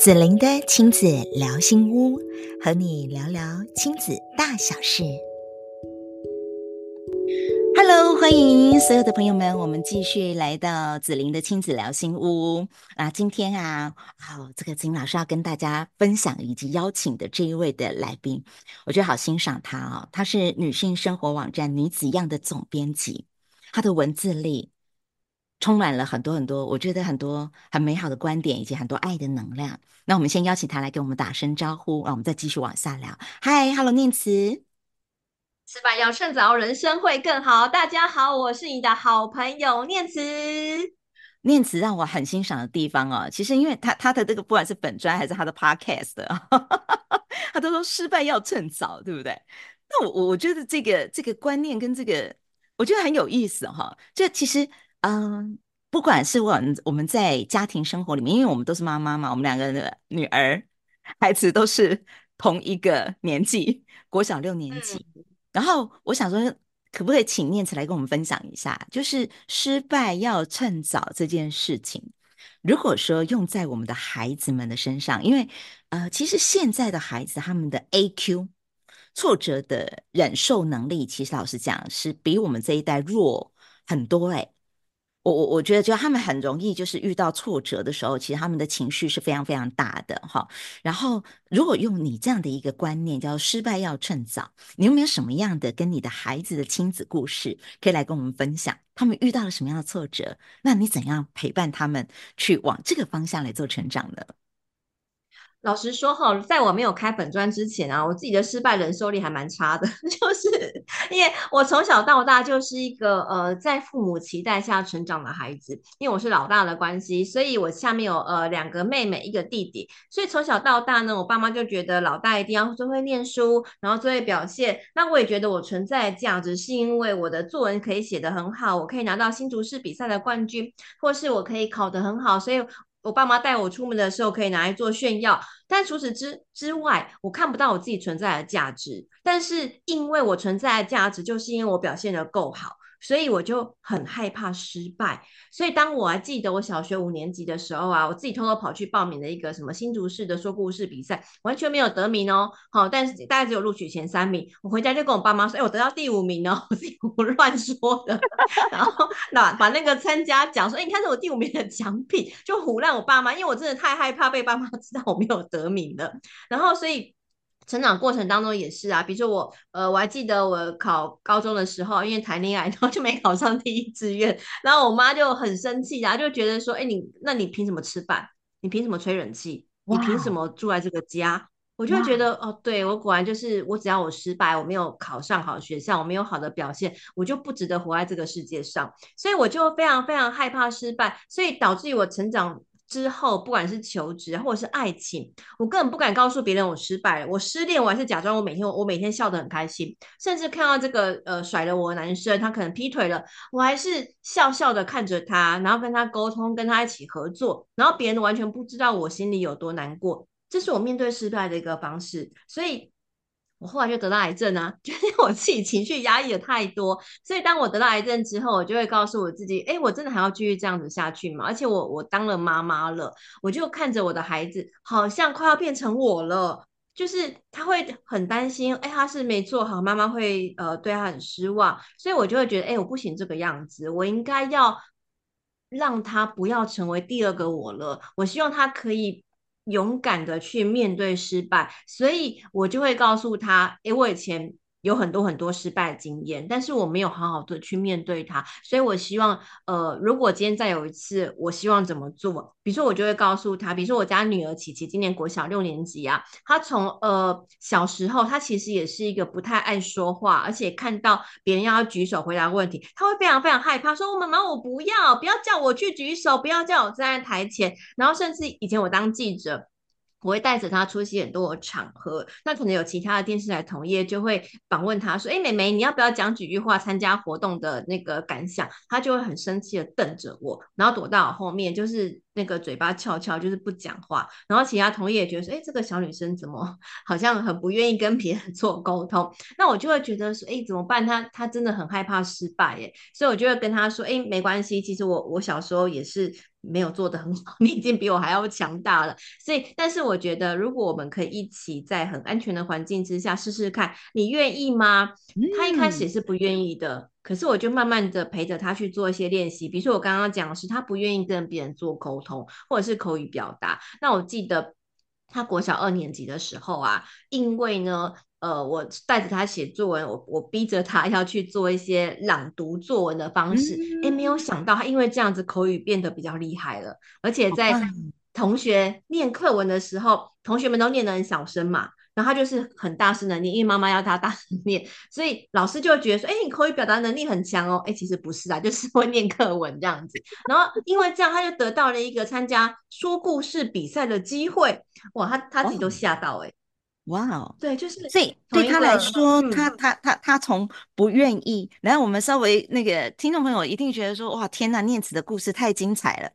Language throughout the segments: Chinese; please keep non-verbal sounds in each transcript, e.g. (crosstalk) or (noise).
子玲的亲子聊心屋，和你聊聊亲子大小事。Hello，欢迎所有的朋友们，我们继续来到子玲的亲子聊心屋啊。今天啊，好、哦，这个金老师要跟大家分享以及邀请的这一位的来宾，我觉得好欣赏他哦。他是女性生活网站女子样的总编辑，他的文字力。充满了很多很多，我觉得很多很美好的观点，以及很多爱的能量。那我们先邀请他来跟我们打声招呼，啊，我们再继续往下聊。Hi，Hello，念慈，吃饭要趁早，人生会更好。大家好，我是你的好朋友念慈。念慈让我很欣赏的地方哦，其实因为他他的这个不管是本专还是他的 Podcast，(laughs) 他都说失败要趁早，对不对？那我我我觉得这个这个观念跟这个我觉得很有意思哈。这其实。嗯，不管是我我们在家庭生活里面，因为我们都是妈妈嘛，我们两个的女儿孩子都是同一个年纪，国小六年级。嗯、然后我想说，可不可以请念慈来跟我们分享一下，就是失败要趁早这件事情。如果说用在我们的孩子们的身上，因为呃，其实现在的孩子他们的 AQ 挫折的忍受能力，其实老实讲是比我们这一代弱很多哎、欸。我我我觉得，就他们很容易就是遇到挫折的时候，其实他们的情绪是非常非常大的哈。然后，如果用你这样的一个观念，叫失败要趁早，你有没有什么样的跟你的孩子的亲子故事可以来跟我们分享？他们遇到了什么样的挫折？那你怎样陪伴他们去往这个方向来做成长呢？老实说哈，在我没有开本专之前啊，我自己的失败忍受力还蛮差的，(laughs) 就是因为我从小到大就是一个呃在父母期待下成长的孩子，因为我是老大的关系，所以我下面有呃两个妹妹，一个弟弟，所以从小到大呢，我爸妈就觉得老大一定要最会念书，然后最会表现。那我也觉得我存在的价值是因为我的作文可以写得很好，我可以拿到新竹市比赛的冠军，或是我可以考得很好，所以。我爸妈带我出门的时候可以拿来做炫耀，但除此之之外，我看不到我自己存在的价值。但是因为我存在的价值，就是因为我表现的够好。所以我就很害怕失败，所以当我还记得我小学五年级的时候啊，我自己偷偷跑去报名了一个什么新竹市的说故事比赛，完全没有得名哦，好，但是大概只有录取前三名。我回家就跟我爸妈说，哎，我得到第五名哦，我 (laughs) 自己胡乱说的，然后那把那个参加奖说，哎，你看是我第五名的奖品，就唬烂我爸妈，因为我真的太害怕被爸妈知道我没有得名了，然后所以。成长过程当中也是啊，比如说我，呃，我还记得我考高中的时候，因为谈恋爱，(laughs) 然后就没考上第一志愿，然后我妈就很生气，然后就觉得说，哎，你那你凭什么吃饭？你凭什么吹冷气？你凭什么住在这个家.我就会觉得，哦，对，我果然就是，我只要我失败，我没有考上好学校，我没有好的表现，我就不值得活在这个世界上，所以我就非常非常害怕失败，所以导致于我成长。之后，不管是求职或者是爱情，我根本不敢告诉别人我失败了。我失恋，我还是假装我每天我每天笑得很开心，甚至看到这个呃甩了我的男生，他可能劈腿了，我还是笑笑的看着他，然后跟他沟通，跟他一起合作，然后别人完全不知道我心里有多难过。这是我面对失败的一个方式，所以。我后来就得到癌症啊，(laughs) 就是我自己情绪压抑的太多，所以当我得到癌症之后，我就会告诉我自己，哎，我真的还要继续这样子下去吗？而且我我当了妈妈了，我就看着我的孩子，好像快要变成我了，就是他会很担心，哎，他是没做好，妈妈会呃对他很失望，所以我就会觉得，哎，我不行这个样子，我应该要让他不要成为第二个我了，我希望他可以。勇敢的去面对失败，所以我就会告诉他：诶，我以前有很多很多失败的经验，但是我没有好好的去面对它。所以我希望，呃，如果今天再有一次，我希望怎么做？比如说，我就会告诉他，比如说我家女儿琪琪今年国小六年级啊，她从呃小时候，她其实也是一个不太爱说话，而且看到别人要举手回答问题，她会非常非常害怕，说：“妈妈，我不要，不要叫我去举手，不要叫我站在台前。”然后甚至以前我当记者。我会带着他出席很多场合，那可能有其他的电视台同业就会访问他说：“哎，妹妹，你要不要讲几句话？参加活动的那个感想？”他就会很生气的瞪着我，然后躲到我后面，就是那个嘴巴翘翘，就是不讲话。然后其他同业也觉得说：“哎，这个小女生怎么好像很不愿意跟别人做沟通？”那我就会觉得说：“哎，怎么办？她她真的很害怕失败耶。”所以我就会跟她说：“哎，没关系，其实我我小时候也是。”没有做得很好，(laughs) 你已经比我还要强大了。所以，但是我觉得，如果我们可以一起在很安全的环境之下试试看，你愿意吗？他一开始也是不愿意的，嗯、可是我就慢慢的陪着他去做一些练习。比如说我刚刚讲的是，他不愿意跟别人做沟通，或者是口语表达。那我记得他国小二年级的时候啊，因为呢。呃，我带着他写作文，我我逼着他 (laughs) 要去做一些朗读作文的方式，哎、嗯，没有想到他因为这样子口语变得比较厉害了，而且在同学念课文的时候，同学们都念得很小声嘛，然后他就是很大声的念，因为妈妈要他大声念，所以老师就会觉得说，哎，你口语表达能力很强哦，哎，其实不是啊，就是会念课文这样子，然后因为这样，他就得到了一个参加说故事比赛的机会，哇，他他自己都吓到哎、欸。哇哦，对，就是所以对他来说，嗯、他他他他从不愿意，然后我们稍微那个听众朋友一定觉得说，哇，天呐，念慈的故事太精彩了。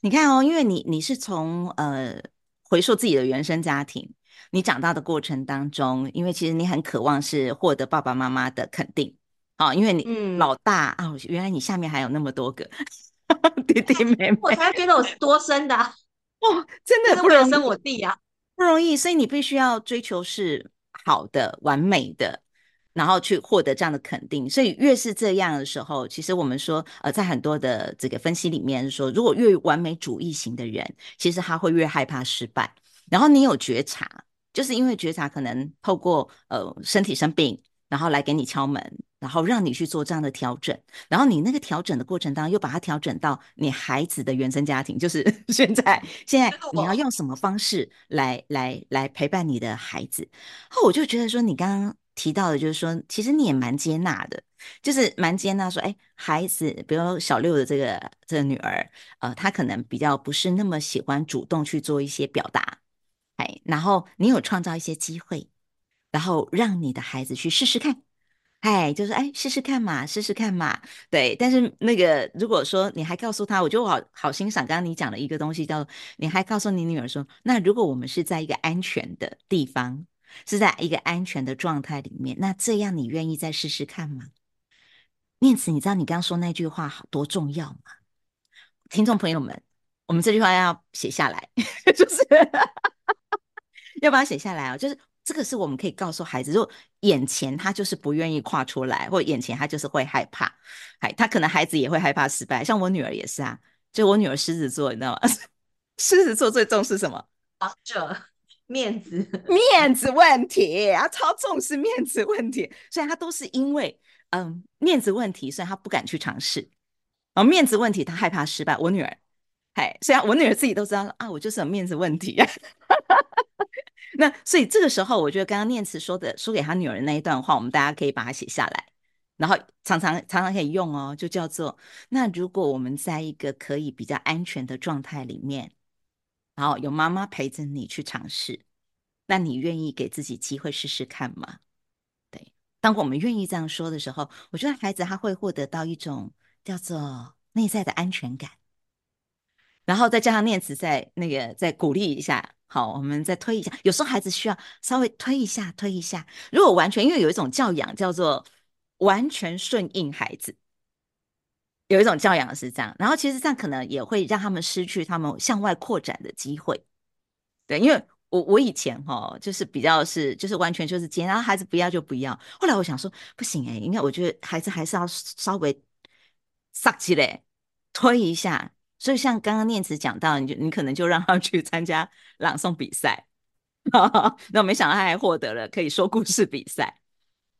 你看哦，因为你你是从呃回溯自己的原生家庭，你长大的过程当中，因为其实你很渴望是获得爸爸妈妈的肯定啊、哦，因为你老大啊、嗯哦，原来你下面还有那么多个 (laughs) 弟弟 (laughs) 妹妹，我才觉得我是多生的、啊，哦，真的不能生我弟呀、啊。不容易，所以你必须要追求是好的、完美的，然后去获得这样的肯定。所以越是这样的时候，其实我们说，呃，在很多的这个分析里面说，如果越完美主义型的人，其实他会越害怕失败。然后你有觉察，就是因为觉察可能透过呃身体生病，然后来给你敲门。然后让你去做这样的调整，然后你那个调整的过程当中，又把它调整到你孩子的原生家庭，就是 (laughs) 现在，现在你要用什么方式来来来陪伴你的孩子？后我就觉得说，你刚刚提到的，就是说，其实你也蛮接纳的，就是蛮接纳说，哎，孩子，比如小六的这个这个女儿，呃，她可能比较不是那么喜欢主动去做一些表达，哎，然后你有创造一些机会，然后让你的孩子去试试看。哎，就是哎，试试看嘛，试试看嘛，对。但是那个，如果说你还告诉他，我就好好欣赏刚刚你讲的一个东西，叫你还告诉你女儿说，那如果我们是在一个安全的地方，是在一个安全的状态里面，那这样你愿意再试试看吗？念慈，你知道你刚刚说那句话好多重要吗？听众朋友们，我们这句话要写下来，(laughs) 就是 (laughs) 要把它写下来啊，就是。这个是我们可以告诉孩子，如果眼前他就是不愿意跨出来，或眼前他就是会害怕，哎，他可能孩子也会害怕失败。像我女儿也是啊，就我女儿狮子座，你知道吗？(laughs) 狮子座最重视什么？王者面子，面子问题啊，超重视面子问题，所以他都是因为嗯面子问题，所以他不敢去尝试。哦，面子问题，他害怕失败。我女儿，哎，虽然我女儿自己都知道啊，我就是有面子问题啊。那所以这个时候，我觉得刚刚念慈说的说给他女儿那一段话，我们大家可以把它写下来，然后常常常常可以用哦，就叫做：那如果我们在一个可以比较安全的状态里面，然后有妈妈陪着你去尝试，那你愿意给自己机会试试看吗？对，当我们愿意这样说的时候，我觉得孩子他会获得到一种叫做内在的安全感，然后再加上念慈在那个再鼓励一下。好，我们再推一下。有时候孩子需要稍微推一下，推一下。如果完全，因为有一种教养叫做完全顺应孩子，有一种教养是这样。然后其实这样可能也会让他们失去他们向外扩展的机会。对，因为我我以前哈就是比较是就是完全就是接，然后孩子不要就不要。后来我想说不行哎，应该我觉得孩子还是要稍微撒气嘞，推一下。所以像刚刚念慈讲到，你就你可能就让他去参加朗诵比赛，(laughs) 那我没想到他还获得了可以说故事比赛。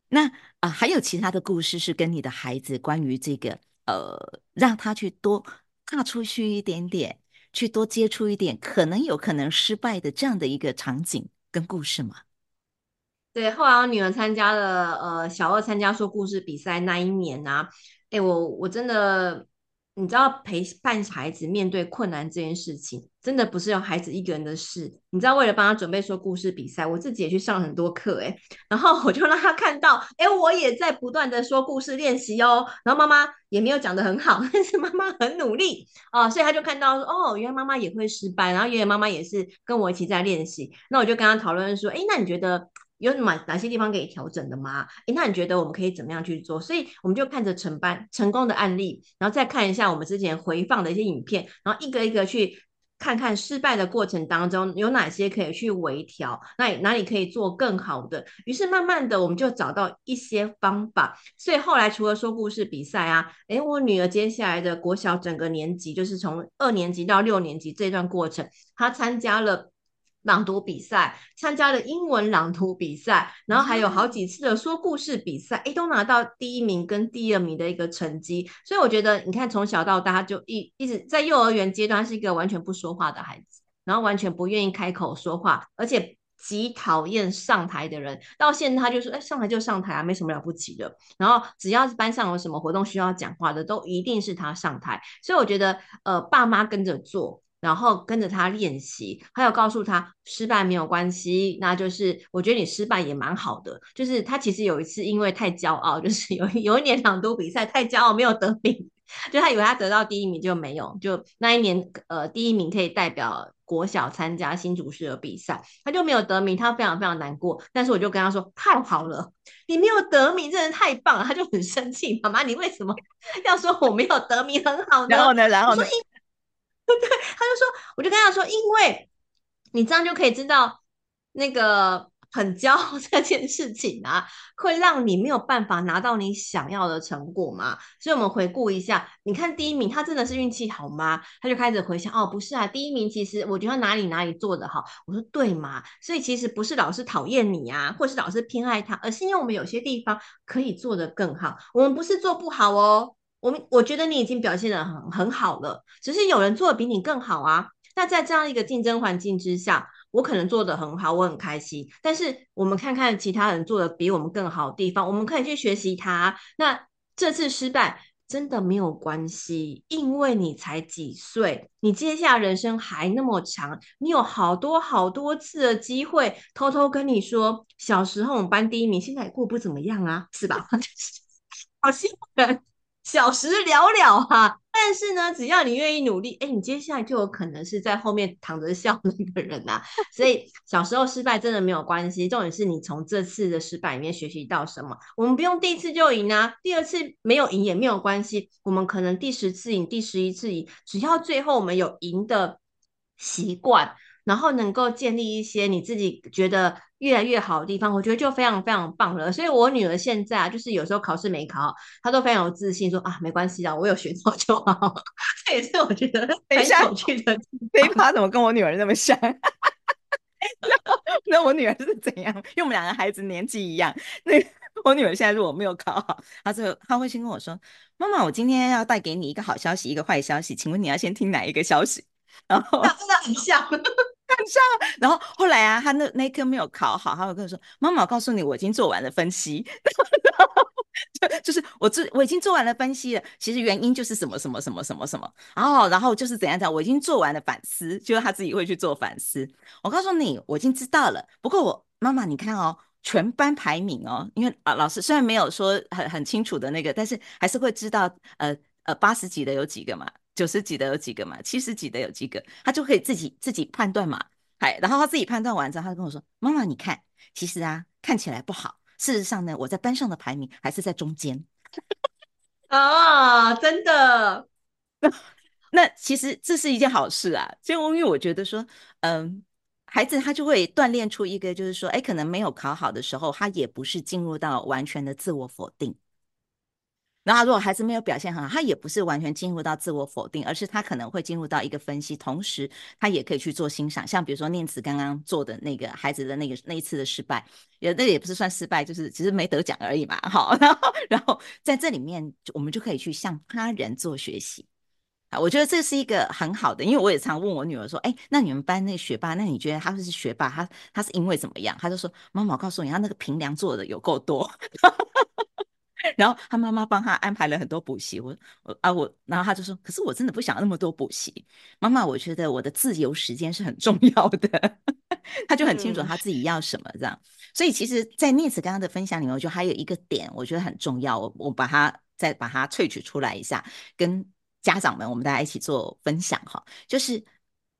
那啊、还有其他的故事是跟你的孩子关于这个呃，让他去多踏出去一点点，去多接触一点，可能有可能失败的这样的一个场景跟故事吗？对，后来我女儿参加了呃小二参加说故事比赛那一年啊，哎，我我真的。你知道陪伴孩子面对困难这件事情，真的不是有孩子一个人的事。你知道，为了帮他准备说故事比赛，我自己也去上很多课，诶，然后我就让他看到，哎，我也在不断的说故事练习哦。然后妈妈也没有讲得很好，但是妈妈很努力啊，所以他就看到说，哦，原来妈妈也会失败，然后爷爷妈妈也是跟我一起在练习。那我就跟他讨论说，哎，那你觉得有哪哪些地方可以调整的吗？诶，那你觉得我们可以怎么样去做？所以我们就看着成班成功的案例，然后再看一下我们之前回放的一些影片，然后一个一个去看看失败的过程当中有哪些可以去微调，那哪里可以做更好的。于是慢慢的我们就找到一些方法。所以后来除了说故事比赛啊，诶，我女儿接下来的国小整个年级，就是从二年级到六年级这段过程，她参加了。朗读比赛，参加了英文朗读比赛，然后还有好几次的说故事比赛，诶，都拿到第一名跟第二名的一个成绩。所以我觉得，你看从小到大就一一直在幼儿园阶段是一个完全不说话的孩子，然后完全不愿意开口说话，而且极讨厌上台的人。到现在他就说，诶，上台就上台啊，没什么了不起的。然后只要是班上有什么活动需要讲话的，都一定是他上台。所以我觉得，呃，爸妈跟着做。然后跟着他练习，还有告诉他失败没有关系，那就是我觉得你失败也蛮好的。就是他其实有一次因为太骄傲，(laughs) 就是有有一年朗读比赛太骄傲没有得名，就他以为他得到第一名就没有，就那一年呃第一名可以代表国小参加新竹市的比赛，他就没有得名，他非常非常难过。但是我就跟他说太好了，你没有得名真的太棒了，他就很生气，(laughs) 妈妈你为什么要说我没有得名很好呢？然后呢，然后呢？(laughs) 对，他就说，我就跟他说，因为你这样就可以知道，那个很骄傲这件事情啊，会让你没有办法拿到你想要的成果嘛。所以，我们回顾一下，你看第一名，他真的是运气好吗？他就开始回想，哦，不是啊，第一名其实我觉得哪里哪里做得好。我说对嘛，所以其实不是老师讨厌你啊，或是老师偏爱他，而是因为我们有些地方可以做得更好。我们不是做不好哦。我我觉得你已经表现得很很好了，只是有人做的比你更好啊。那在这样一个竞争环境之下，我可能做得很好，我很开心。但是我们看看其他人做的比我们更好的地方，我们可以去学习他。那这次失败真的没有关系，因为你才几岁，你接下来人生还那么长，你有好多好多次的机会。偷偷跟你说，小时候我们班第一名，现在也过不怎么样啊，是吧？(laughs) 好新人。小时了了哈，但是呢，只要你愿意努力，哎，你接下来就有可能是在后面躺着笑的那个人呐。所以小时候失败真的没有关系，重点是你从这次的失败里面学习到什么。我们不用第一次就赢啊，第二次没有赢也没有关系，我们可能第十次赢，第十一次赢，只要最后我们有赢的习惯。然后能够建立一些你自己觉得越来越好的地方，我觉得就非常非常棒了。所以我女儿现在啊，就是有时候考试没考好，她都非常有自信，说啊，没关系啊，我有学到就好。(laughs) 这也是我觉得很有趣的。飞趴怎么跟我女儿那么像？(laughs) 那我女儿是怎样？因为我们两个孩子年纪一样。那我女儿现在如果没有考好，她就她会先跟我说：“妈妈，我今天要带给你一个好消息，一个坏消息，请问你要先听哪一个消息？”然后真的很像。很像，然后后来啊，他那那科没有考好，他会跟我说：“妈妈，我告诉你，我已经做完了分析，(laughs) 就就是我做我已经做完了分析了。其实原因就是什么什么什么什么什么，然后然后就是怎样讲，我已经做完了反思，就是他自己会去做反思。我告诉你，我已经知道了。不过我妈妈，你看哦，全班排名哦，因为啊老师虽然没有说很很清楚的那个，但是还是会知道，呃呃八十几的有几个嘛。”九十几的有几个嘛？七十几的有几个？他就可以自己自己判断嘛。嗨，然后他自己判断完之后，他就跟我说：“妈妈，你看，其实啊，看起来不好。事实上呢，我在班上的排名还是在中间。(laughs) ”啊，真的？那 (laughs) 那其实这是一件好事啊。就因为我觉得说，嗯，孩子他就会锻炼出一个，就是说，哎，可能没有考好的时候，他也不是进入到完全的自我否定。然后，如果孩子没有表现很好，他也不是完全进入到自我否定，而是他可能会进入到一个分析，同时他也可以去做欣赏。像比如说念慈刚刚做的那个孩子的那个那一次的失败，也那也不是算失败，就是只是没得奖而已嘛。好，(laughs) 然后然后在这里面，我们就可以去向他人做学习啊。我觉得这是一个很好的，因为我也常问我女儿说：“哎，那你们班那学霸，那你觉得他是学霸？他他是因为怎么样？”他就说：“妈妈，我告诉你，他那个评量做的有够多。” (laughs) (laughs) 然后他妈妈帮他安排了很多补习，我我啊我，然后他就说，可是我真的不想那么多补习，妈妈，我觉得我的自由时间是很重要的，(laughs) 他就很清楚他自己要什么这样，所以其实，在聂子刚刚的分享里面，我觉得还有一个点，我觉得很重要，我我把它再把它萃取出来一下，跟家长们我们大家一起做分享哈，就是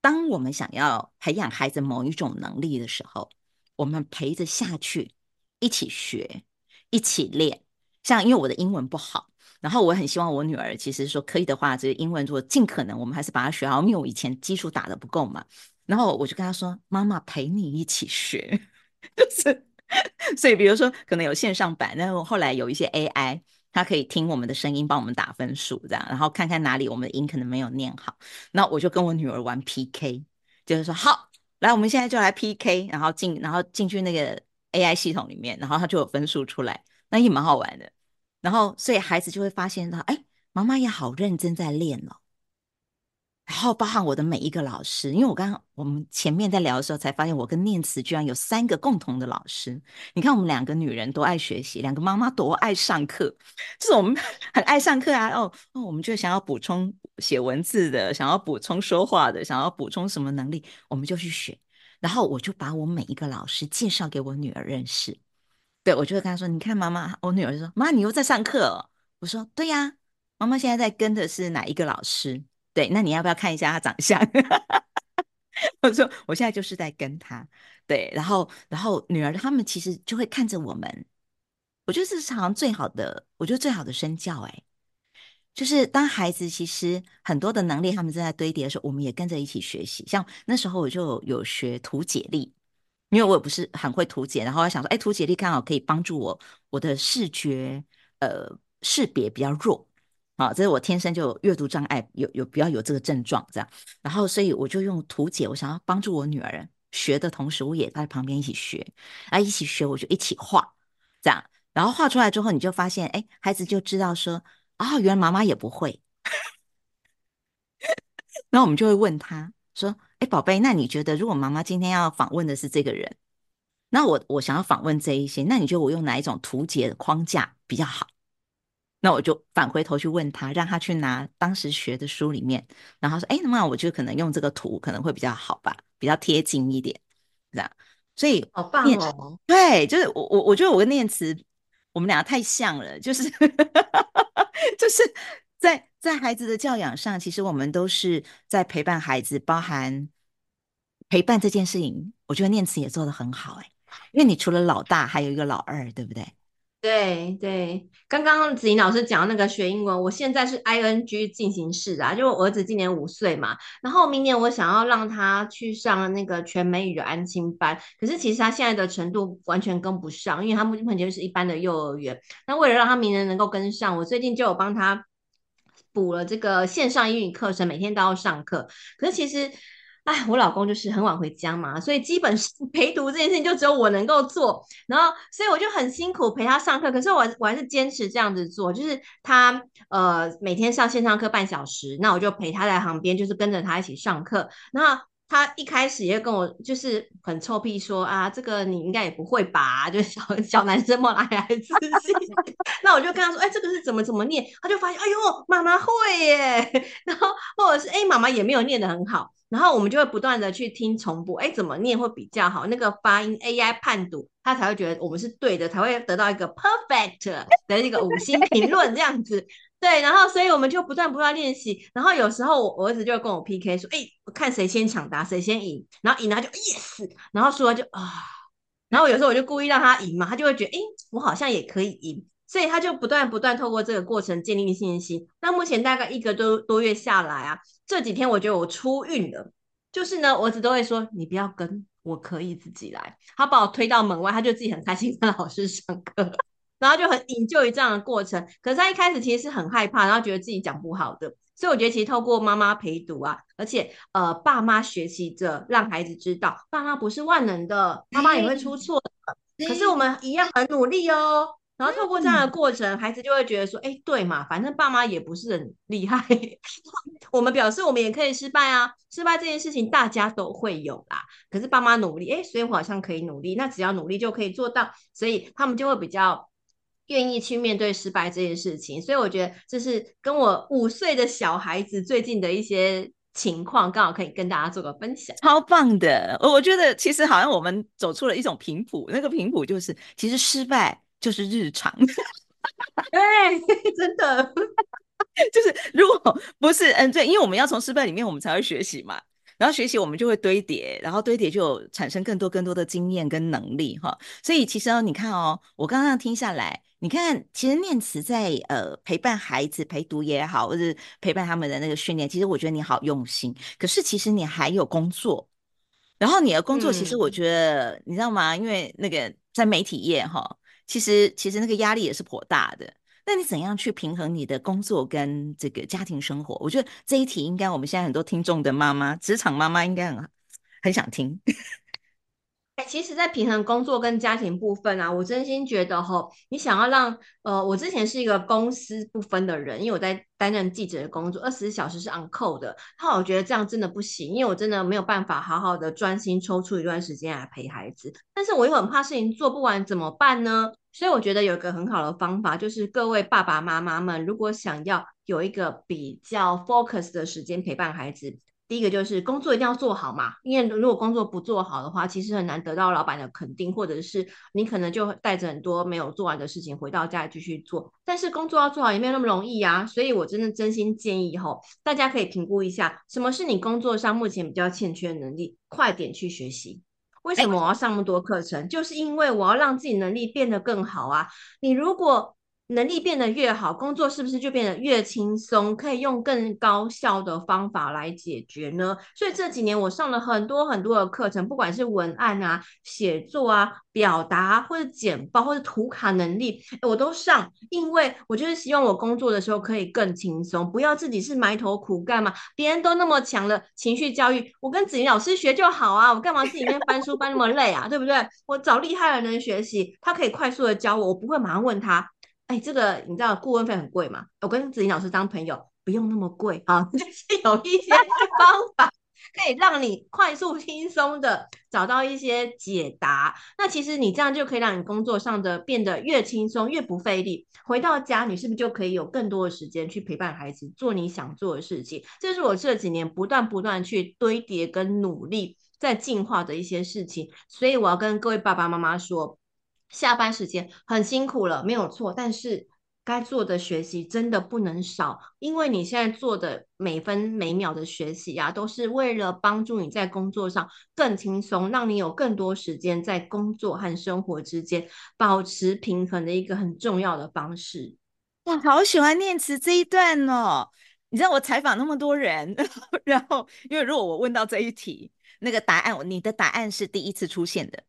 当我们想要培养孩子某一种能力的时候，我们陪着下去，一起学，一起练。像因为我的英文不好，然后我很希望我女儿其实说可以的话，这个英文如果尽可能，我们还是把它学好，因为我以前基础打得不够嘛。然后我就跟她说：“妈妈陪你一起学。(laughs) ”就是，所以比如说可能有线上版，然后后来有一些 AI。他可以听我们的声音，帮我们打分数，这样，然后看看哪里我们的音可能没有念好。那我就跟我女儿玩 PK，就是说好，来，我们现在就来 PK，然后进，然后进去那个 AI 系统里面，然后它就有分数出来，那也蛮好玩的。然后，所以孩子就会发现到，哎，妈妈也好认真在练了。然后包含我的每一个老师，因为我刚刚我们前面在聊的时候才发现，我跟念慈居然有三个共同的老师。你看，我们两个女人多爱学习，两个妈妈多爱上课，就是我们很爱上课啊。哦哦，我们就想要补充写文字的，想要补充说话的，想要补充什么能力，我们就去学。然后我就把我每一个老师介绍给我女儿认识。对，我就会跟她说：“你看，妈妈，我女儿就说，妈，你又在上课。”我说：“对呀，妈妈现在在跟的是哪一个老师？”对，那你要不要看一下他长相？(laughs) 我说我现在就是在跟他，对，然后然后女儿他们其实就会看着我们，我觉得这是好像最好的，我觉得最好的身教，哎，就是当孩子其实很多的能力他们正在堆叠的时候，我们也跟着一起学习。像那时候我就有学图解力，因为我也不是很会图解，然后我想说，哎，图解力刚好可以帮助我，我的视觉呃识别比较弱。好，这是我天生就阅读障碍，有有比较有这个症状这样，然后所以我就用图解，我想要帮助我女儿学的同时，我也在旁边一起学，啊，一起学我就一起画，这样，然后画出来之后，你就发现，哎，孩子就知道说，啊、原来妈妈也不会，(laughs) 然后我们就会问他说，哎，宝贝，那你觉得如果妈妈今天要访问的是这个人，那我我想要访问这一些，那你觉得我用哪一种图解的框架比较好？那我就返回头去问他，让他去拿当时学的书里面，然后说：“哎，那我就可能用这个图可能会比较好吧，比较贴近一点，这样。”所以好棒哦！对，就是我我我觉得我跟念慈，我们俩太像了，就是 (laughs) 就是在在孩子的教养上，其实我们都是在陪伴孩子，包含陪伴这件事情，我觉得念慈也做得很好，哎，因为你除了老大，还有一个老二，对不对？对对，刚刚子玲老师讲那个学英文，我现在是 ing 进行式啊，就我儿子今年五岁嘛，然后明年我想要让他去上那个全美语的安亲班，可是其实他现在的程度完全跟不上，因为他目前就是一般的幼儿园。那为了让他明年能够跟上，我最近就有帮他补了这个线上英语课程，每天都要上课。可是其实。哎，我老公就是很晚回家嘛，所以基本是 (laughs) 陪读这件事情就只有我能够做，然后所以我就很辛苦陪他上课，可是我我还是坚持这样子做，就是他呃每天上线上课半小时，那我就陪他在旁边，就是跟着他一起上课，那。他一开始也跟我就是很臭屁说啊，这个你应该也不会吧？就小 (laughs) 小男生嘛，来来自信？(laughs) 那我就跟他说，哎，这个是怎么怎么念？他就发现，哎呦，妈妈会耶。(laughs) 然后或者是，哎，妈妈也没有念得很好。然后我们就会不断的去听重播，哎，怎么念会比较好？那个发音 AI 判读，他才会觉得我们是对的，才会得到一个 perfect 的一个五星评论这样子。对，然后所以我们就不断不断练习，然后有时候我，儿子就会跟我 PK 说，哎，我看谁先抢答，谁先赢，然后赢了就 yes，然后输了就啊，然后有时候我就故意让他赢嘛，他就会觉得，哎，我好像也可以赢，所以他就不断不断透过这个过程建立信心。那目前大概一个多多月下来啊，这几天我觉得我出运了，就是呢，我儿子都会说，你不要跟，我可以自己来，他把我推到门外，他就自己很开心跟老师上课。然后就很引咎于这样的过程，可是他一开始其实是很害怕，然后觉得自己讲不好的，所以我觉得其实透过妈妈陪读啊，而且呃爸妈学习着让孩子知道，爸妈不是万能的，妈妈也会出错的，可是我们一样很努力哦。然后透过这样的过程，孩子就会觉得说，哎，对嘛，反正爸妈也不是很厉害，(laughs) 我们表示我们也可以失败啊，失败这件事情大家都会有啦。可是爸妈努力，哎，所以我好像可以努力，那只要努力就可以做到，所以他们就会比较。愿意去面对失败这件事情，所以我觉得这是跟我五岁的小孩子最近的一些情况，刚好可以跟大家做个分享。超棒的！我觉得其实好像我们走出了一种频谱，那个频谱就是其实失败就是日常。(laughs) 对，(laughs) 真的，(laughs) 就是如果不是嗯对，因为我们要从失败里面我们才会学习嘛。然后学习我们就会堆叠，然后堆叠就有产生更多更多的经验跟能力哈。所以其实哦，你看哦，我刚刚听下来，你看，其实念慈在呃陪伴孩子陪读也好，或者是陪伴他们的那个训练，其实我觉得你好用心。可是其实你还有工作，然后你的工作其实我觉得、嗯、你知道吗？因为那个在媒体业哈，其实其实那个压力也是颇大的。那你怎样去平衡你的工作跟这个家庭生活？我觉得这一题应该我们现在很多听众的妈妈，职场妈妈应该很很想听。哎，其实，在平衡工作跟家庭部分啊，我真心觉得吼，你想要让呃，我之前是一个公私不分的人，因为我在担任记者的工作，二十四小时是 on call 的。那我觉得这样真的不行，因为我真的没有办法好好的专心抽出一段时间来陪孩子。但是我又很怕事情做不完，怎么办呢？所以我觉得有一个很好的方法，就是各位爸爸妈妈们，如果想要有一个比较 focus 的时间陪伴孩子。第一个就是工作一定要做好嘛，因为如果工作不做好的话，其实很难得到老板的肯定，或者是你可能就带着很多没有做完的事情回到家继续做。但是工作要做好也没有那么容易啊，所以我真的真心建议吼，大家可以评估一下，什么是你工作上目前比较欠缺的能力，快点去学习。为什么我要上那么多课程？就是因为我要让自己能力变得更好啊。你如果能力变得越好，工作是不是就变得越轻松？可以用更高效的方法来解决呢？所以这几年我上了很多很多的课程，不管是文案啊、写作啊、表达或者简报或者图卡能力，我都上，因为我就是希望我工作的时候可以更轻松，不要自己是埋头苦干嘛。别人都那么强的情绪教育，我跟子怡老师学就好啊，我干嘛自己面翻书翻那么累啊？对不对？我找厉害的人学习，他可以快速的教我，我不会马上问他。哎，这个你知道顾问费很贵吗？我跟子怡老师当朋友不用那么贵啊，(laughs) 就是有一些方法可以让你快速轻松的找到一些解答。那其实你这样就可以让你工作上的变得越轻松越不费力。回到家，你是不是就可以有更多的时间去陪伴孩子，做你想做的事情？这是我这几年不断不断去堆叠跟努力在进化的一些事情。所以我要跟各位爸爸妈妈说。下班时间很辛苦了，没有错，但是该做的学习真的不能少，因为你现在做的每分每秒的学习啊，都是为了帮助你在工作上更轻松，让你有更多时间在工作和生活之间保持平衡的一个很重要的方式。哇，好喜欢念慈这一段哦！你知道我采访那么多人，(laughs) 然后因为如果我问到这一题，那个答案，你的答案是第一次出现的。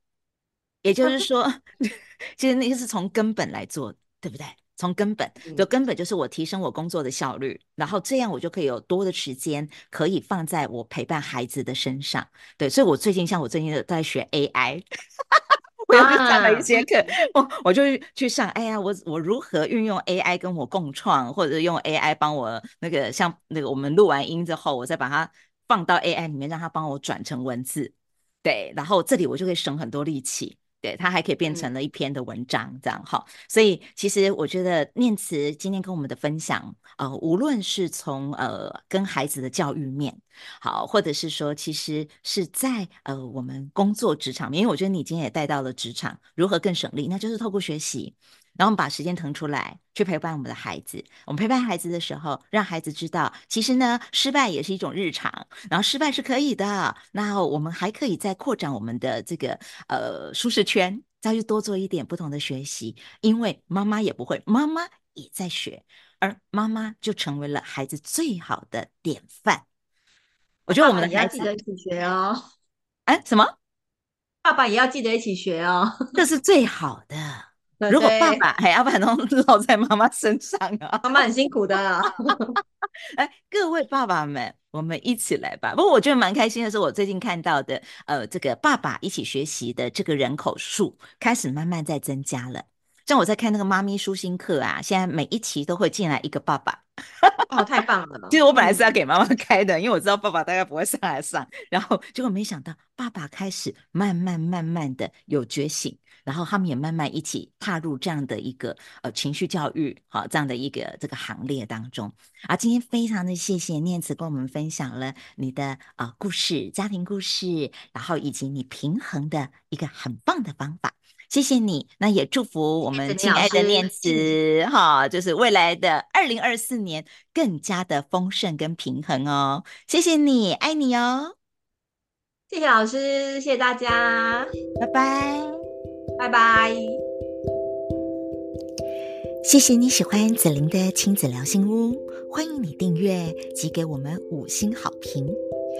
也就是说，(laughs) 其实那个是从根本来做，对不对？从根本，就根本就是我提升我工作的效率，然后这样我就可以有多的时间可以放在我陪伴孩子的身上。对，所以我最近像我最近都在学 AI，(laughs) 我又去上了一节课，我我就去上。哎呀，我我如何运用 AI 跟我共创，或者用 AI 帮我那个像那个我们录完音之后，我再把它放到 AI 里面，让它帮我转成文字。对，然后这里我就可以省很多力气。对，它还可以变成了一篇的文章，这样哈。所以其实我觉得念慈今天跟我们的分享，呃，无论是从呃跟孩子的教育面，好，或者是说其实是在呃我们工作职场面，因为我觉得你今天也带到了职场如何更省力，那就是透过学习。然后我们把时间腾出来去陪伴我们的孩子。我们陪伴孩子的时候，让孩子知道，其实呢，失败也是一种日常。然后失败是可以的。那我们还可以再扩展我们的这个呃舒适圈，再去多做一点不同的学习。因为妈妈也不会，妈妈也在学，而妈妈就成为了孩子最好的典范。我觉得我们的孩子也要记得一起学哦。哎，什么？爸爸也要记得一起学哦。这是最好的。如果爸爸还要把都 (laughs) 落在妈妈身上啊，妈妈很辛苦的。(laughs) 哎，各位爸爸们，我们一起来吧。不过我觉得蛮开心的是，我最近看到的，呃，这个爸爸一起学习的这个人口数开始慢慢在增加了。像我在看那个妈咪舒心课啊，现在每一期都会进来一个爸爸。哦，太棒了！其实我本来是要给妈妈开的，因为我知道爸爸大概不会上来上，然后结果没想到爸爸开始慢慢慢慢的有觉醒。然后他们也慢慢一起踏入这样的一个呃情绪教育好这样的一个这个行列当中啊，今天非常的谢谢念慈跟我们分享了你的啊、呃、故事、家庭故事，然后以及你平衡的一个很棒的方法，谢谢你。那也祝福我们亲爱的念慈哈，就是未来的二零二四年更加的丰盛跟平衡哦。谢谢你，爱你哦。谢谢老师，谢谢大家，拜拜，拜拜。谢谢你喜欢子玲的亲子聊心屋，欢迎你订阅及给我们五星好评。